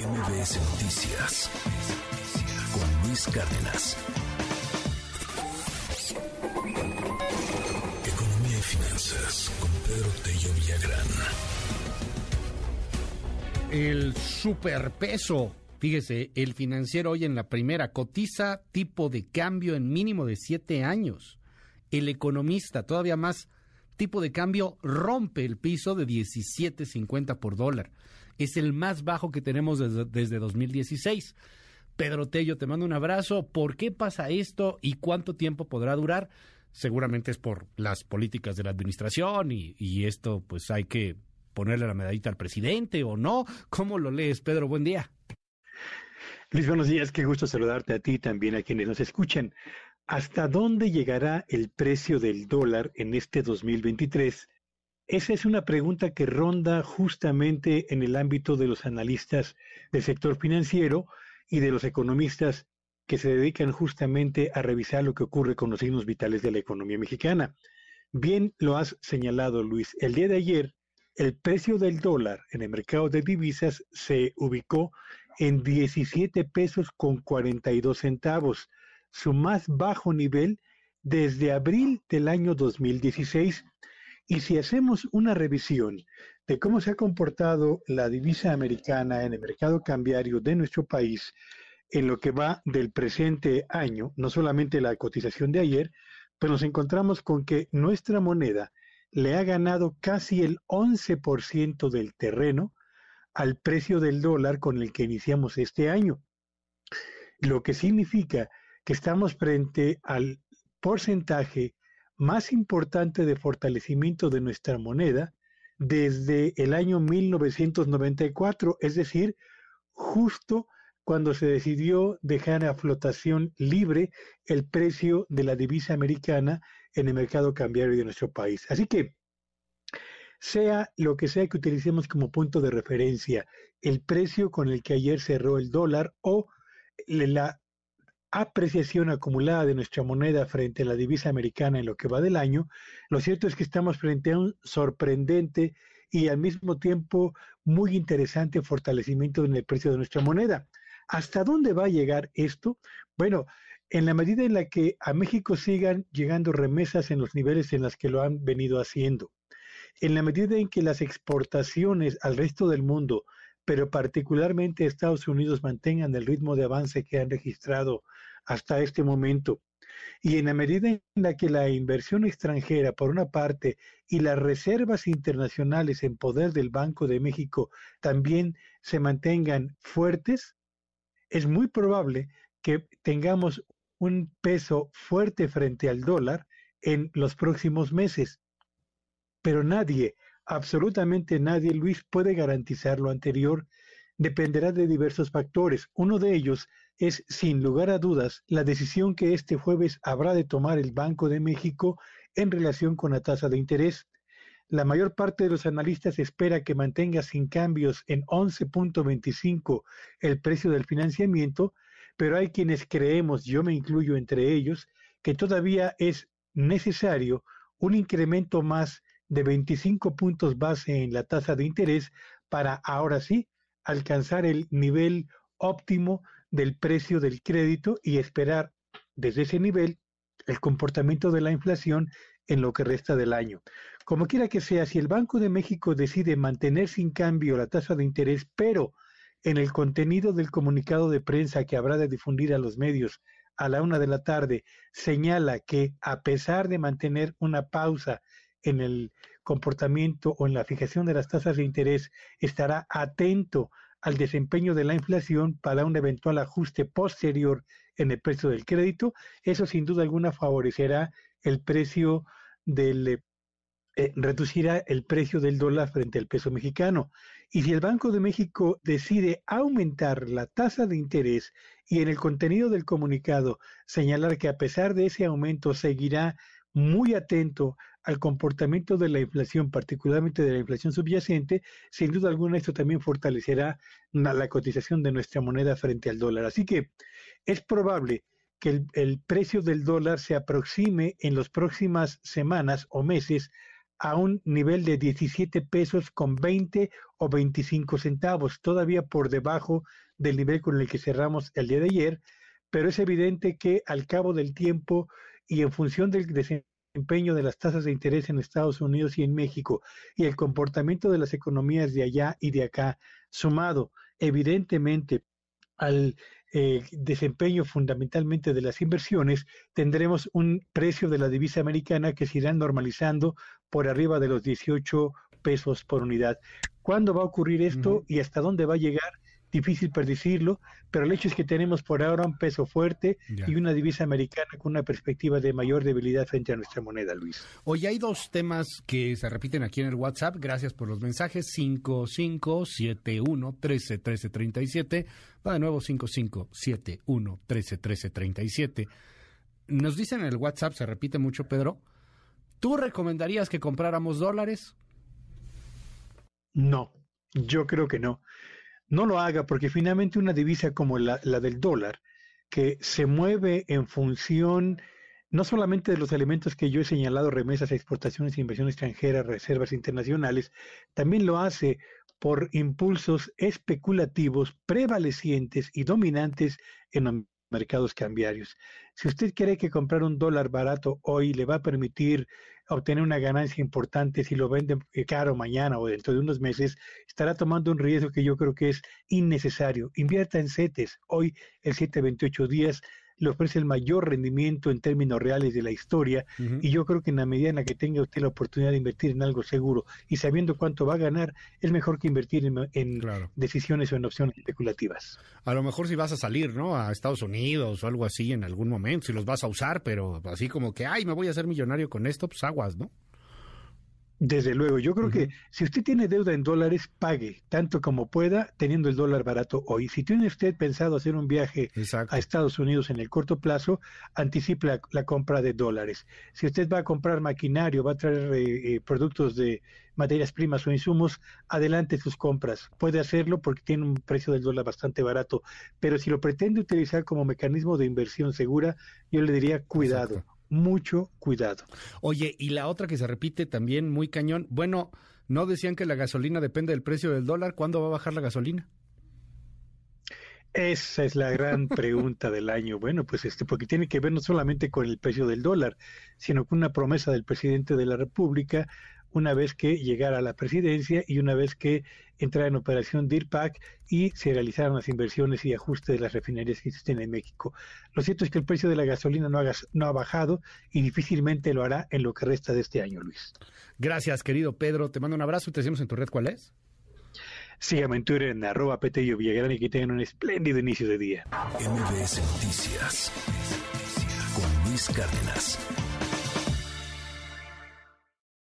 MBS Noticias con Luis Cárdenas. Economía y finanzas con Pedro Tello Villagrán. El superpeso. Fíjese, el financiero hoy en la primera cotiza tipo de cambio en mínimo de siete años. El economista, todavía más tipo de cambio, rompe el piso de 17.50 por dólar. Es el más bajo que tenemos desde, desde 2016. Pedro Tello, te mando un abrazo. ¿Por qué pasa esto y cuánto tiempo podrá durar? Seguramente es por las políticas de la administración y, y esto pues hay que ponerle la medallita al presidente o no. ¿Cómo lo lees, Pedro? Buen día. Luis, buenos días. Qué gusto saludarte a ti y también a quienes nos escuchan. ¿Hasta dónde llegará el precio del dólar en este 2023? Esa es una pregunta que ronda justamente en el ámbito de los analistas del sector financiero y de los economistas que se dedican justamente a revisar lo que ocurre con los signos vitales de la economía mexicana. Bien lo has señalado, Luis. El día de ayer, el precio del dólar en el mercado de divisas se ubicó en 17 pesos con 42 centavos, su más bajo nivel desde abril del año 2016. Y si hacemos una revisión de cómo se ha comportado la divisa americana en el mercado cambiario de nuestro país en lo que va del presente año, no solamente la cotización de ayer, pues nos encontramos con que nuestra moneda le ha ganado casi el 11% del terreno al precio del dólar con el que iniciamos este año. Lo que significa que estamos frente al porcentaje más importante de fortalecimiento de nuestra moneda desde el año 1994, es decir, justo cuando se decidió dejar a flotación libre el precio de la divisa americana en el mercado cambiario de nuestro país. Así que, sea lo que sea que utilicemos como punto de referencia, el precio con el que ayer cerró el dólar o la apreciación acumulada de nuestra moneda frente a la divisa americana en lo que va del año, lo cierto es que estamos frente a un sorprendente y al mismo tiempo muy interesante fortalecimiento en el precio de nuestra moneda. ¿Hasta dónde va a llegar esto? Bueno, en la medida en la que a México sigan llegando remesas en los niveles en los que lo han venido haciendo, en la medida en que las exportaciones al resto del mundo, pero particularmente Estados Unidos, mantengan el ritmo de avance que han registrado hasta este momento, y en la medida en la que la inversión extranjera, por una parte, y las reservas internacionales en poder del Banco de México también se mantengan fuertes, es muy probable que tengamos un peso fuerte frente al dólar en los próximos meses. Pero nadie, absolutamente nadie, Luis, puede garantizar lo anterior. Dependerá de diversos factores. Uno de ellos es, sin lugar a dudas, la decisión que este jueves habrá de tomar el Banco de México en relación con la tasa de interés. La mayor parte de los analistas espera que mantenga sin cambios en 11.25 el precio del financiamiento, pero hay quienes creemos, yo me incluyo entre ellos, que todavía es necesario un incremento más de 25 puntos base en la tasa de interés para ahora sí alcanzar el nivel óptimo del precio del crédito y esperar desde ese nivel el comportamiento de la inflación en lo que resta del año. Como quiera que sea, si el Banco de México decide mantener sin cambio la tasa de interés, pero en el contenido del comunicado de prensa que habrá de difundir a los medios a la una de la tarde, señala que a pesar de mantener una pausa en el comportamiento o en la fijación de las tasas de interés, estará atento al desempeño de la inflación para un eventual ajuste posterior en el precio del crédito, eso sin duda alguna favorecerá el precio del eh, reducirá el precio del dólar frente al peso mexicano. Y si el Banco de México decide aumentar la tasa de interés y en el contenido del comunicado señalar que a pesar de ese aumento seguirá muy atento al comportamiento de la inflación, particularmente de la inflación subyacente, sin duda alguna esto también fortalecerá la, cotización de nuestra moneda frente al dólar. Así que es probable que el, precio del dólar se aproxime en las próximas semanas o meses a un nivel de 17 pesos con 20 o 25 centavos, todavía por debajo del nivel con el que cerramos el día de ayer, pero es evidente que al cabo del tiempo y en función del desempeño de las tasas de interés en Estados Unidos y en México y el comportamiento de las economías de allá y de acá, sumado evidentemente al eh, desempeño fundamentalmente de las inversiones, tendremos un precio de la divisa americana que se irá normalizando por arriba de los 18 pesos por unidad. ¿Cuándo va a ocurrir esto y hasta dónde va a llegar? Difícil predecirlo, pero el hecho es que tenemos por ahora un peso fuerte y una divisa americana con una perspectiva de mayor debilidad frente a nuestra moneda, Luis. Hoy hay dos temas que se repiten aquí en el WhatsApp. Gracias por los mensajes. 5571 13 13 37. Va de nuevo 5571 13 13 37. Nos dicen en el WhatsApp, se repite mucho, Pedro. ¿Tú recomendarías que compráramos dólares? No, yo creo que no no lo haga porque finalmente una divisa como la, del dólar, que se mueve en función no solamente de los elementos que yo he señalado, remesas, exportaciones, inversión extranjera, reservas internacionales, también lo hace por impulsos especulativos prevalecientes y dominantes en los mercados cambiarios. Si usted cree que comprar un dólar barato hoy le va a permitir obtener una ganancia importante si lo vende eh, caro mañana o dentro de unos meses, estará tomando un riesgo que yo creo que es innecesario. Invierta en CETES. Hoy el 728 días le ofrece el mayor rendimiento en términos reales de la historia y yo creo que en la medida en la que tenga usted la oportunidad de invertir en algo seguro y sabiendo cuánto va a ganar, es mejor que invertir en, decisiones o en opciones especulativas. A lo mejor si vas a salir, ¿no? A Estados Unidos o algo así en algún momento, si los vas a usar, pero así como que, ay, me voy a hacer millonario con esto, pues aguas, ¿no? Desde luego, yo creo que si usted tiene deuda en dólares, pague tanto como pueda teniendo el dólar barato hoy. Si tiene usted pensado hacer un viaje a Estados Unidos en el corto plazo, anticipe la, compra de dólares. Si usted va a comprar maquinario, va a traer eh, eh, productos de materias primas o insumos, adelante sus compras. Puede hacerlo porque tiene un precio del dólar bastante barato, pero si lo pretende utilizar como mecanismo de inversión segura, yo le diría cuidado mucho cuidado. Oye, y la otra que se repite también muy cañón, bueno, ¿no decían que la gasolina depende del precio del dólar? ¿Cuándo va a bajar la gasolina? Esa es la gran pregunta del año. Bueno, pues este, porque tiene que ver no solamente con el precio del dólar, sino con una promesa del presidente de la República una vez que llegara a la presidencia y una vez que entrara en operación DIRPAC y se realizaran las inversiones y ajustes de las refinerías que existen en México. Lo cierto es que el precio de la gasolina no, no ha bajado y difícilmente lo hará en lo que resta de este año, Luis. Gracias, querido Pedro. Te mando un abrazo y te decimos en tu red cuál es. Síganme en Twitter en arroba Petello Villagrán y que tengan un espléndido inicio de día. MBS Noticias con Luis Cárdenas.